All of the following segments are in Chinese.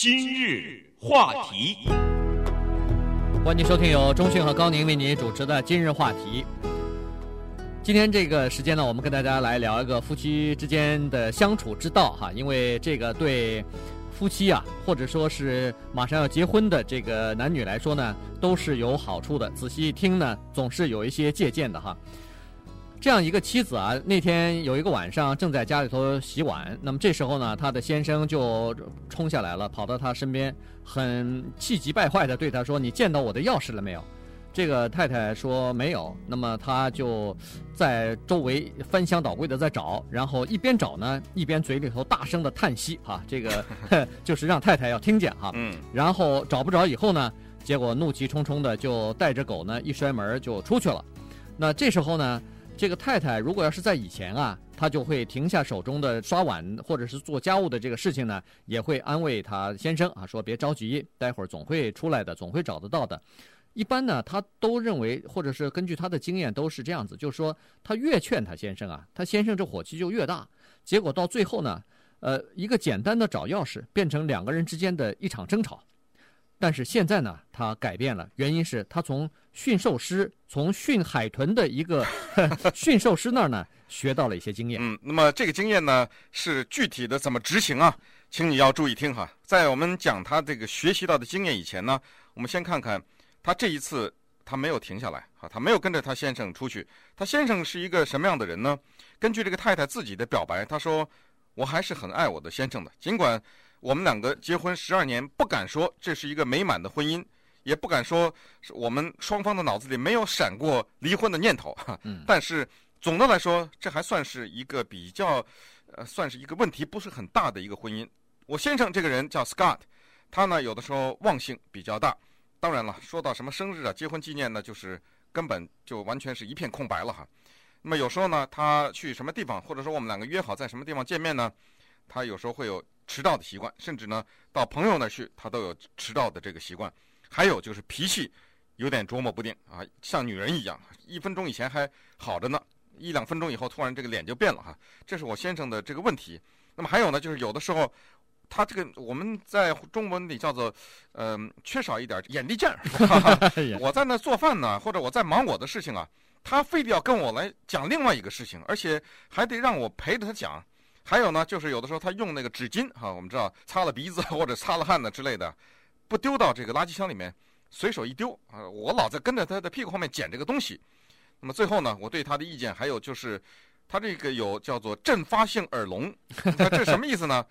今日话题，欢迎收听由中讯和高宁为您主持的今日话题。今天这个时间呢，我们跟大家来聊一个夫妻之间的相处之道哈，因为这个对夫妻啊，或者说是马上要结婚的这个男女来说呢，都是有好处的。仔细一听呢，总是有一些借鉴的哈。这样一个妻子啊，那天有一个晚上正在家里头洗碗，那么这时候呢，他的先生就冲下来了，跑到他身边，很气急败坏的对他说：“你见到我的钥匙了没有？”这个太太说没有，那么他就在周围翻箱倒柜的在找，然后一边找呢，一边嘴里头大声的叹息，哈，这个 就是让太太要听见哈。嗯。然后找不着以后呢，结果怒气冲冲的就带着狗呢一摔门就出去了。那这时候呢？这个太太如果要是在以前啊，她就会停下手中的刷碗或者是做家务的这个事情呢，也会安慰她先生啊，说别着急，待会儿总会出来的，总会找得到的。一般呢，她都认为，或者是根据她的经验都是这样子，就是说她越劝她先生啊，她先生这火气就越大，结果到最后呢，呃，一个简单的找钥匙变成两个人之间的一场争吵。但是现在呢，他改变了，原因是他从驯兽师，从驯海豚的一个 驯兽师那儿呢学到了一些经验。嗯，那么这个经验呢是具体的怎么执行啊？请你要注意听哈。在我们讲他这个学习到的经验以前呢，我们先看看他这一次他没有停下来啊，他没有跟着他先生出去。他先生是一个什么样的人呢？根据这个太太自己的表白，他说：“我还是很爱我的先生的，尽管。”我们两个结婚十二年，不敢说这是一个美满的婚姻，也不敢说是我们双方的脑子里没有闪过离婚的念头。嗯，但是总的来说，这还算是一个比较，呃，算是一个问题不是很大的一个婚姻。我先生这个人叫 Scott，他呢有的时候忘性比较大。当然了，说到什么生日啊、结婚纪念呢，就是根本就完全是一片空白了哈。那么有时候呢，他去什么地方，或者说我们两个约好在什么地方见面呢，他有时候会有。迟到的习惯，甚至呢，到朋友那儿去，他都有迟到的这个习惯。还有就是脾气有点琢磨不定啊，像女人一样，一分钟以前还好着呢，一两分钟以后突然这个脸就变了哈。这是我先生的这个问题。那么还有呢，就是有的时候他这个我们在中文里叫做嗯、呃，缺少一点眼力劲儿。我在那做饭呢，或者我在忙我的事情啊，他非得要跟我来讲另外一个事情，而且还得让我陪着他讲。还有呢，就是有的时候他用那个纸巾哈，我们知道擦了鼻子 或者擦了汗的之类的，不丢到这个垃圾箱里面，随手一丢啊。我老在跟着他的屁股后面捡这个东西。那么最后呢，我对他的意见还有就是，他这个有叫做阵发性耳聋，那这什么意思呢？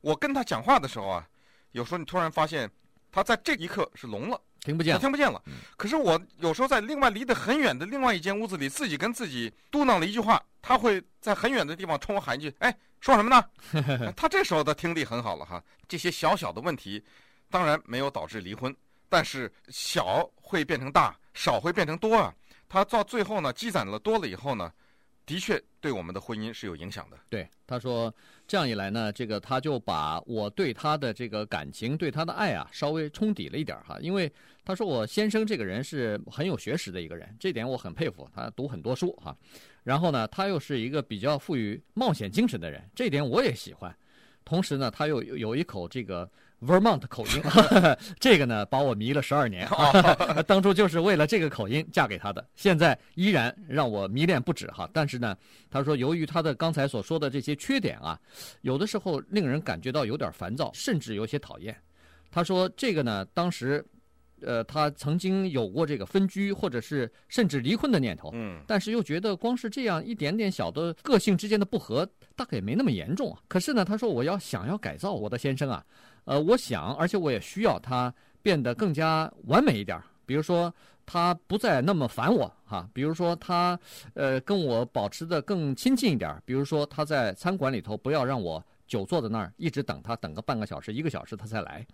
我跟他讲话的时候啊，有时候你突然发现他在这一刻是聋了。听不见，听不见了。可是我有时候在另外离得很远的另外一间屋子里，自己跟自己嘟囔了一句话，他会在很远的地方冲我喊一句：“哎，说什么呢？” 他这时候的听力很好了哈。这些小小的问题，当然没有导致离婚，但是小会变成大，少会变成多啊。他到最后呢，积攒了多了以后呢，的确对我们的婚姻是有影响的。对，他说这样一来呢，这个他就把我对他的这个感情、对他的爱啊，稍微冲抵了一点哈。因为他说我先生这个人是很有学识的一个人，这点我很佩服。他读很多书哈，然后呢，他又是一个比较富于冒险精神的人，这点我也喜欢。同时呢，他又有一口这个。Vermont 口音，这个呢把我迷了十二年，当初就是为了这个口音嫁给他的，现在依然让我迷恋不止哈。但是呢，他说由于他的刚才所说的这些缺点啊，有的时候令人感觉到有点烦躁，甚至有些讨厌。他说这个呢，当时。呃，他曾经有过这个分居，或者是甚至离婚的念头，嗯，但是又觉得光是这样一点点小的个性之间的不合，大概也没那么严重啊。可是呢，他说我要想要改造我的先生啊，呃，我想，而且我也需要他变得更加完美一点。比如说，他不再那么烦我哈，比如说他呃跟我保持的更亲近一点。比如说他在餐馆里头不要让我久坐在那儿一直等他，等个半个小时、一个小时他才来。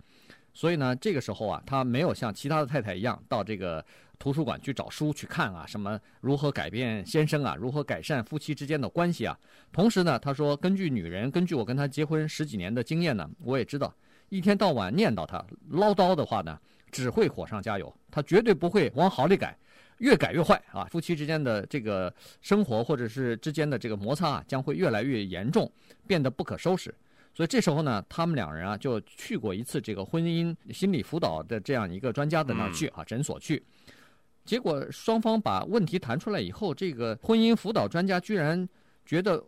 所以呢，这个时候啊，他没有像其他的太太一样到这个图书馆去找书去看啊，什么如何改变先生啊，如何改善夫妻之间的关系啊。同时呢，他说，根据女人，根据我跟他结婚十几年的经验呢，我也知道，一天到晚念叨他唠叨的话呢，只会火上加油，他绝对不会往好里改，越改越坏啊。夫妻之间的这个生活或者是之间的这个摩擦啊，将会越来越严重，变得不可收拾。所以这时候呢，他们两人啊就去过一次这个婚姻心理辅导的这样一个专家的那儿去啊，诊所去。结果双方把问题谈出来以后，这个婚姻辅导专家居然觉得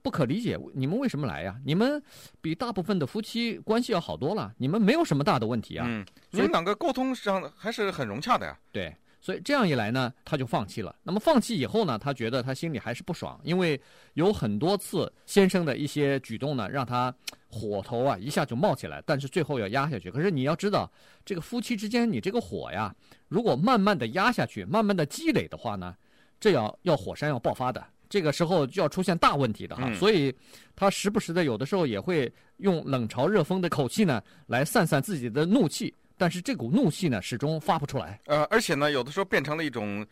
不可理解，你们为什么来呀？你们比大部分的夫妻关系要好多了，你们没有什么大的问题啊。嗯，你们两个沟通上还是很融洽的呀。对。所以这样一来呢，他就放弃了。那么放弃以后呢，他觉得他心里还是不爽，因为有很多次先生的一些举动呢，让他火头啊一下就冒起来，但是最后要压下去。可是你要知道，这个夫妻之间，你这个火呀，如果慢慢的压下去，慢慢的积累的话呢，这要要火山要爆发的，这个时候就要出现大问题的哈。所以他时不时的有的时候也会用冷嘲热讽的口气呢，来散散自己的怒气。但是这股怒气呢，始终发不出来。呃，而且呢，有的时候变成了一种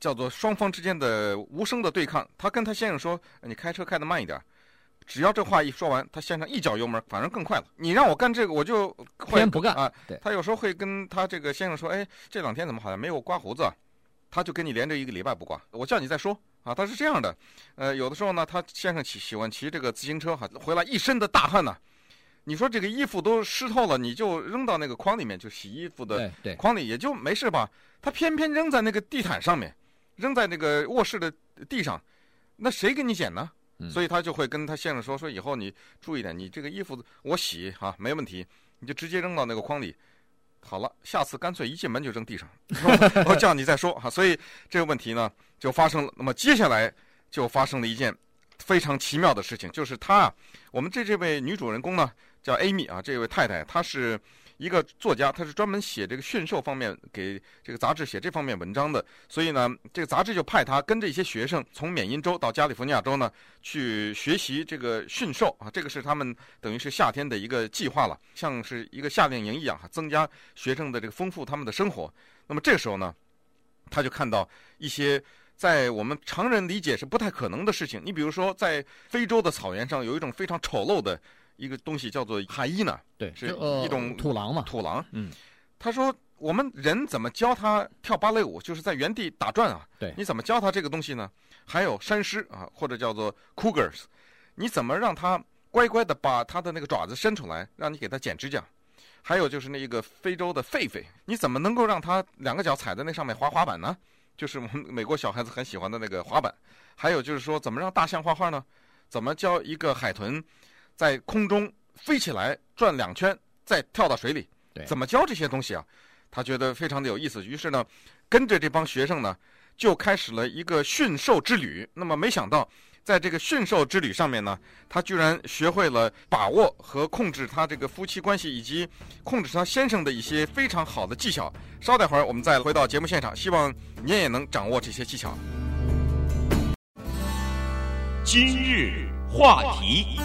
叫做双方之间的无声的对抗。他跟他先生说：“你开车开得慢一点。”只要这话一说完，他先生一脚油门，反而更快了。你让我干这个，我就偏不干啊。对。他有时候会跟他这个先生说：“哎，这两天怎么好像没有刮胡子？”他就跟你连着一个礼拜不刮。我叫你再说啊。他是这样的。呃，有的时候呢，他先生骑喜欢骑这个自行车哈，回来一身的大汗呢。你说这个衣服都湿透了，你就扔到那个筐里面，就洗衣服的筐里也就没事吧？他偏偏扔在那个地毯上面，扔在那个卧室的地上，那谁给你捡呢？所以他就会跟他先生说：“说以后你注意点，你这个衣服我洗啊没问题，你就直接扔到那个筐里。好了，下次干脆一进门就扔地上，我叫你再说哈。所以这个问题呢就发生了。那么接下来就发生了一件非常奇妙的事情，就是他啊，我们这这位女主人公呢。叫 Amy 啊，这位太太，她是一个作家，她是专门写这个驯兽方面，给这个杂志写这方面文章的。所以呢，这个杂志就派她跟着一些学生从缅因州到加利福尼亚州呢，去学习这个驯兽啊。这个是他们等于是夏天的一个计划了，像是一个夏令营一样哈，增加学生的这个丰富他们的生活。那么这个时候呢，他就看到一些在我们常人理解是不太可能的事情。你比如说，在非洲的草原上有一种非常丑陋的。一个东西叫做海伊呢，对，是一种、呃、土狼嘛。土狼，嗯，他说我们人怎么教他跳芭蕾舞，就是在原地打转啊。对，你怎么教他这个东西呢？还有山狮啊，或者叫做 cougars，你怎么让他乖乖的把他的那个爪子伸出来，让你给他剪指甲？还有就是那一个非洲的狒狒，你怎么能够让他两个脚踩在那上面滑滑板呢？就是我们美国小孩子很喜欢的那个滑板。还有就是说，怎么让大象画画呢？怎么教一个海豚？在空中飞起来转两圈，再跳到水里，怎么教这些东西啊？他觉得非常的有意思，于是呢，跟着这帮学生呢，就开始了一个驯兽之旅。那么没想到，在这个驯兽之旅上面呢，他居然学会了把握和控制他这个夫妻关系，以及控制他先生的一些非常好的技巧。稍待会儿，我们再回到节目现场，希望您也能掌握这些技巧。今日话题。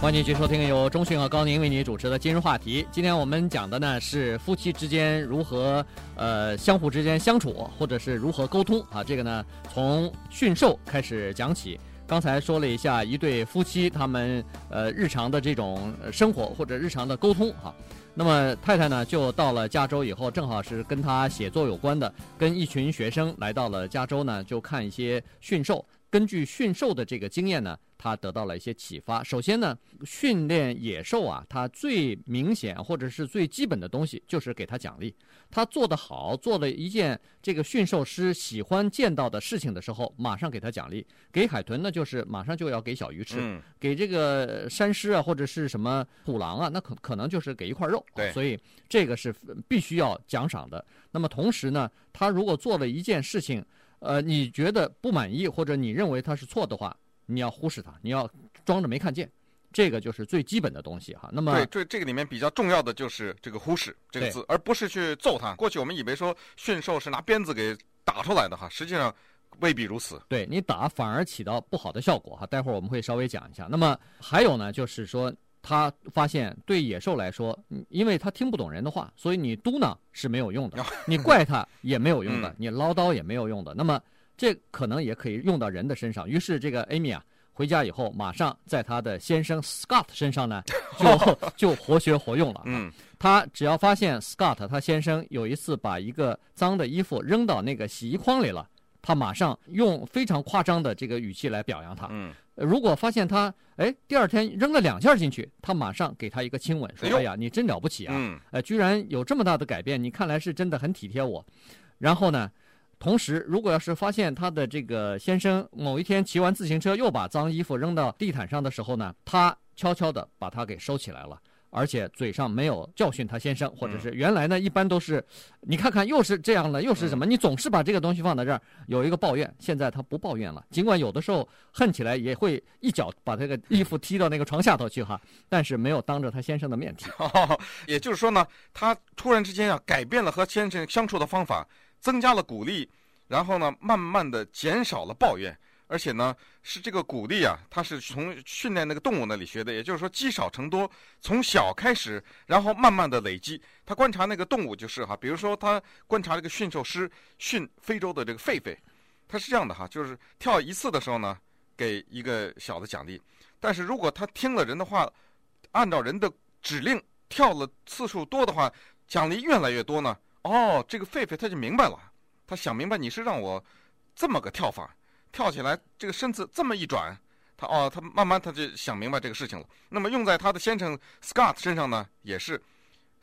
欢迎继续收听由中讯和高宁为你主持的今日话题。今天我们讲的呢是夫妻之间如何呃相互之间相处，或者是如何沟通啊。这个呢从驯兽开始讲起。刚才说了一下一对夫妻他们呃日常的这种生活或者日常的沟通哈。那么太太呢就到了加州以后，正好是跟他写作有关的，跟一群学生来到了加州呢，就看一些驯兽。根据驯兽的这个经验呢。他得到了一些启发。首先呢，训练野兽啊，它最明显或者是最基本的东西就是给它奖励。他做得好，做了一件这个驯兽师喜欢见到的事情的时候，马上给他奖励。给海豚呢，就是马上就要给小鱼吃；嗯、给这个山狮啊，或者是什么虎狼啊，那可可能就是给一块肉。对，所以这个是必须要奖赏的。那么同时呢，他如果做了一件事情，呃，你觉得不满意或者你认为他是错的话。你要忽视它，你要装着没看见，这个就是最基本的东西哈。那么，对，这这个里面比较重要的就是这个忽视这个字，而不是去揍它。过去我们以为说驯兽是拿鞭子给打出来的哈，实际上未必如此。对，你打反而起到不好的效果哈。待会儿我们会稍微讲一下。那么还有呢，就是说他发现对野兽来说，因为他听不懂人的话，所以你嘟囔是没有用的，你怪他也没有用的，你唠叨也没有用的。那么。这可能也可以用到人的身上。于是，这个 Amy 啊，回家以后，马上在她的先生 Scott 身上呢，就 就活学活用了。嗯，他只要发现 Scott 他先生有一次把一个脏的衣服扔到那个洗衣筐里了，他马上用非常夸张的这个语气来表扬他。嗯，如果发现他哎第二天扔了两下进去，他马上给他一个亲吻，说：“哎呀，你真了不起啊！嗯呃，居然有这么大的改变，你看来是真的很体贴我。”然后呢，同时如果要是发现他的这个先生某一天骑完自行车又把脏衣服扔到地毯上的时候呢，他悄悄的把它给收起来了。而且嘴上没有教训他先生，或者是原来呢，一般都是，你看看又是这样了，又是什么？你总是把这个东西放在这儿，有一个抱怨。现在他不抱怨了，尽管有的时候恨起来也会一脚把这个衣服踢到那个床下头去哈，但是没有当着他先生的面 踢。也就是说呢，他突然之间啊改变了和先生相处的方法，增加了鼓励，然后呢，慢慢的减少了抱怨。而且呢，是这个鼓励啊，他是从训练那个动物那里学的，也就是说积少成多，从小开始，然后慢慢的累积。他观察那个动物就是哈，比如说他观察这个驯兽师训非洲的这个狒狒，他是这样的哈，就是跳一次的时候呢，给一个小的奖励，但是如果他听了人的话，按照人的指令跳了次数多的话，奖励越来越多呢。哦，这个狒狒他就明白了，他想明白你是让我这么个跳法。跳起来，这个身子这么一转，他哦，他慢慢他就想明白这个事情了。那么用在他的先生 Scott 身上呢，也是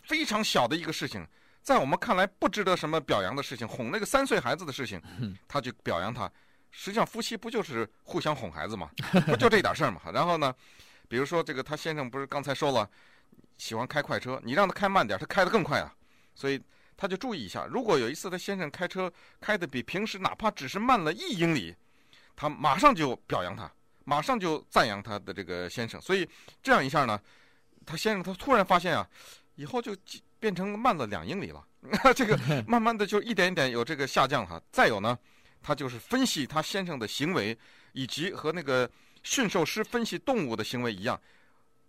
非常小的一个事情，在我们看来不值得什么表扬的事情，哄那个三岁孩子的事情，他就表扬他。实际上夫妻不就是互相哄孩子吗？不就这点事儿吗？然后呢，比如说这个他先生不是刚才说了，喜欢开快车，你让他开慢点，他开得更快啊，所以他就注意一下，如果有一次他先生开车开得比平时哪怕只是慢了一英里。他马上就表扬他，马上就赞扬他的这个先生，所以这样一下呢，他先生他突然发现啊，以后就变成慢了两英里了，这个 慢慢的就一点一点有这个下降哈。再有呢，他就是分析他先生的行为，以及和那个驯兽师分析动物的行为一样，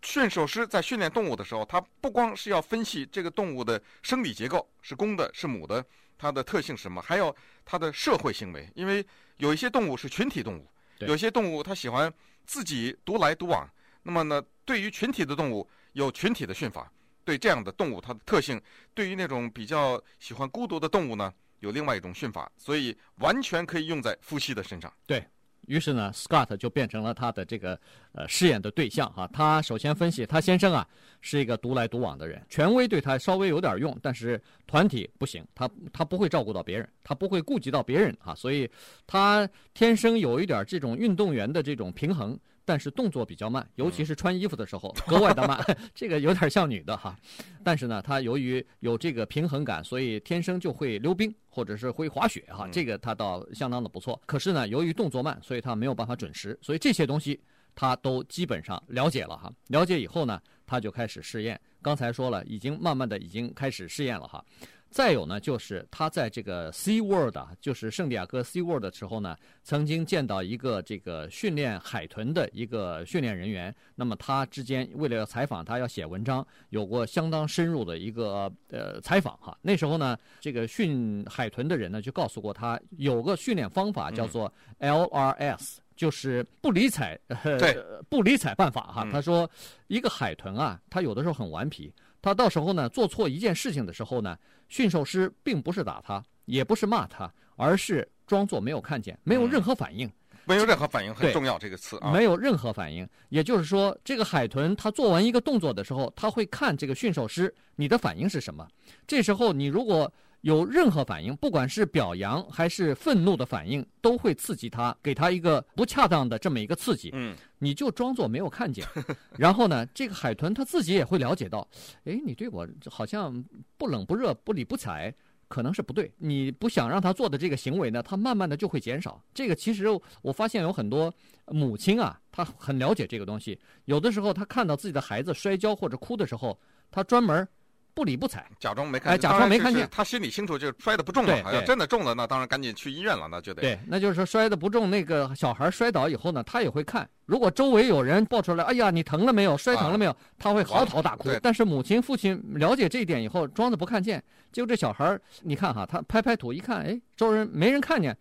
驯兽师在训练动物的时候，他不光是要分析这个动物的生理结构是公的是母的，它的特性是什么，还有它的社会行为，因为。有一些动物是群体动物，有些动物它喜欢自己独来独往。那么呢，对于群体的动物有群体的训法，对这样的动物它的特性，对于那种比较喜欢孤独的动物呢，有另外一种训法，所以完全可以用在夫妻的身上。对。于是呢，Scott 就变成了他的这个呃饰演的对象哈。他首先分析他先生啊是一个独来独往的人，权威对他稍微有点用，但是团体不行，他他不会照顾到别人，他不会顾及到别人哈，所以他天生有一点这种运动员的这种平衡。但是动作比较慢，尤其是穿衣服的时候格外的慢，这个有点像女的哈。但是呢，她由于有这个平衡感，所以天生就会溜冰或者是会滑雪哈。这个她倒相当的不错。可是呢，由于动作慢，所以她没有办法准时。所以这些东西她都基本上了解了哈。了解以后呢，她就开始试验。刚才说了，已经慢慢的已经开始试验了哈。再有呢，就是他在这个 Sea World 啊，就是圣地亚哥 Sea World 的时候呢，曾经见到一个这个训练海豚的一个训练人员。那么他之间为了要采访他，要写文章，有过相当深入的一个呃采访哈。那时候呢，这个训海豚的人呢就告诉过他，有个训练方法叫做 LRS，就是不理睬，对，不理睬办法哈。他说，一个海豚啊，它有的时候很顽皮。他到时候呢，做错一件事情的时候呢，驯兽师并不是打他，也不是骂他，而是装作没有看见，没有任何反应。嗯、没有任何反应很重要，这个词啊。没有任何反应，也就是说，这个海豚它做完一个动作的时候，它会看这个驯兽师你的反应是什么。这时候你如果有任何反应，不管是表扬还是愤怒的反应，都会刺激他，给他一个不恰当的这么一个刺激。嗯，你就装作没有看见。然后呢，这个海豚他自己也会了解到，哎，你对我好像不冷不热、不理不睬，可能是不对。你不想让他做的这个行为呢，他慢慢的就会减少。这个其实我发现有很多母亲啊，她很了解这个东西。有的时候，她看到自己的孩子摔跤或者哭的时候，她专门。不理不睬，假装没看见。哎，假装没看见。他心里清楚，就是摔得不重了。要真的重了，那当然赶紧去医院了，那就得。对，那就是说摔得不重。那个小孩摔倒以后呢，他也会看。如果周围有人抱出来，哎呀，你疼了没有？摔疼了没有？啊、他会嚎啕大哭。但是母亲、父亲了解这一点以后，装着不看见。结果这小孩，你看哈，他拍拍土一看，哎，周围没人看见。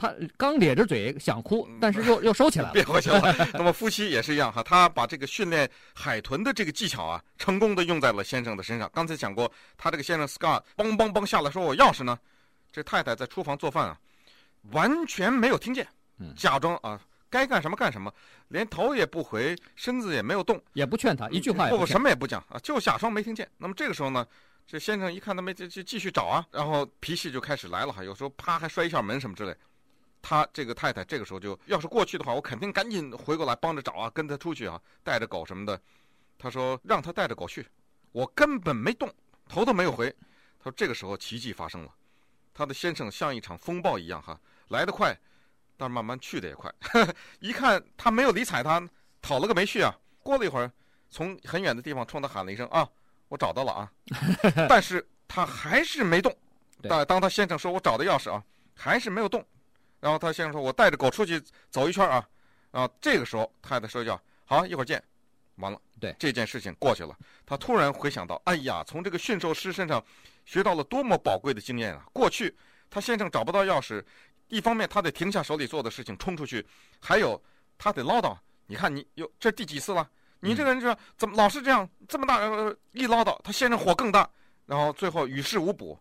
他刚咧着嘴想哭，但是又 又收起来了，别回去了。那么夫妻也是一样哈，他把这个训练海豚的这个技巧啊，成功的用在了先生的身上。刚才讲过，他这个先生 Scott 梆梆梆下来说：“我钥匙呢？”这太太在厨房做饭啊，完全没有听见嗯，假装啊该干什么干什么，连头也不回，身子也没有动，也不劝他一句话也不什么也不讲啊，就假装没听见。那么这个时候呢，这先生一看他没就就继续找啊，然后脾气就开始来了哈，有时候啪还摔一下门什么之类。他这个太太这个时候就要是过去的话，我肯定赶紧回过来帮着找啊，跟他出去啊，带着狗什么的。他说让他带着狗去，我根本没动，头都没有回。他说这个时候奇迹发生了，他的先生像一场风暴一样哈，来得快，但是慢慢去的也快。一看他没有理睬他，讨了个没趣啊。过了一会儿，从很远的地方冲他喊了一声啊，我找到了啊，但是他还是没动。但当当他先生说我找的钥匙啊，还是没有动。然后他先生说：“我带着狗出去走一圈啊。”然后这个时候太太说一句：“好，一会儿见。”完了，对这件事情过去了。他突然回想到：“哎呀，从这个驯兽师身上学到了多么宝贵的经验啊！过去他先生找不到钥匙，一方面他得停下手里做的事情冲出去，还有他得唠叨。你看你有这第几次了？你这个人这怎么老是这样这么大、呃、一唠叨，他先生火更大，然后最后于事无补。”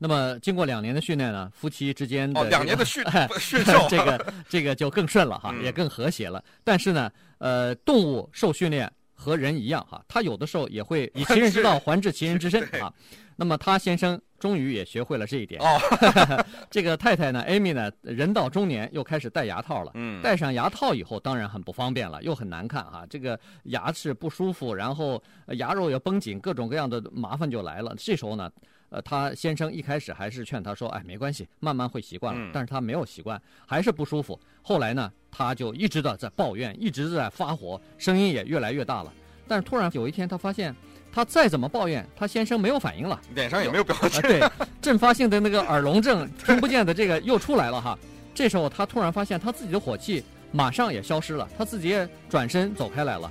那么经过两年的训练呢，夫妻之间的、哦、这个、两年的训驯兽，这个这个就更顺了哈，嗯、也更和谐了。但是呢，呃，动物受训练和人一样哈，它有的时候也会以其人之道 还治其人之身啊。那么他先生终于也学会了这一点。哦，这个太太呢，Amy 呢，人到中年又开始戴牙套了。嗯，戴上牙套以后，当然很不方便了，又很难看哈。这个牙齿不舒服，然后牙肉也绷紧，各种各样的麻烦就来了。这时候呢。呃，他先生一开始还是劝他说：“哎，没关系，慢慢会习惯了。嗯”但是他没有习惯，还是不舒服。后来呢，他就一直的在抱怨，一直在发火，声音也越来越大了。但是突然有一天，他发现他再怎么抱怨，他先生没有反应了，脸上也没有表情。呃、对，阵发性的那个耳聋症听不见的这个又出来了哈。这时候他突然发现他自己的火气马上也消失了，他自己也转身走开来了。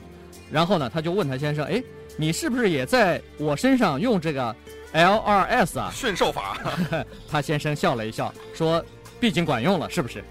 然后呢，他就问他先生：“哎，你是不是也在我身上用这个？” lrs 啊。驯兽法。他先生笑了一笑说毕竟管用了是不是？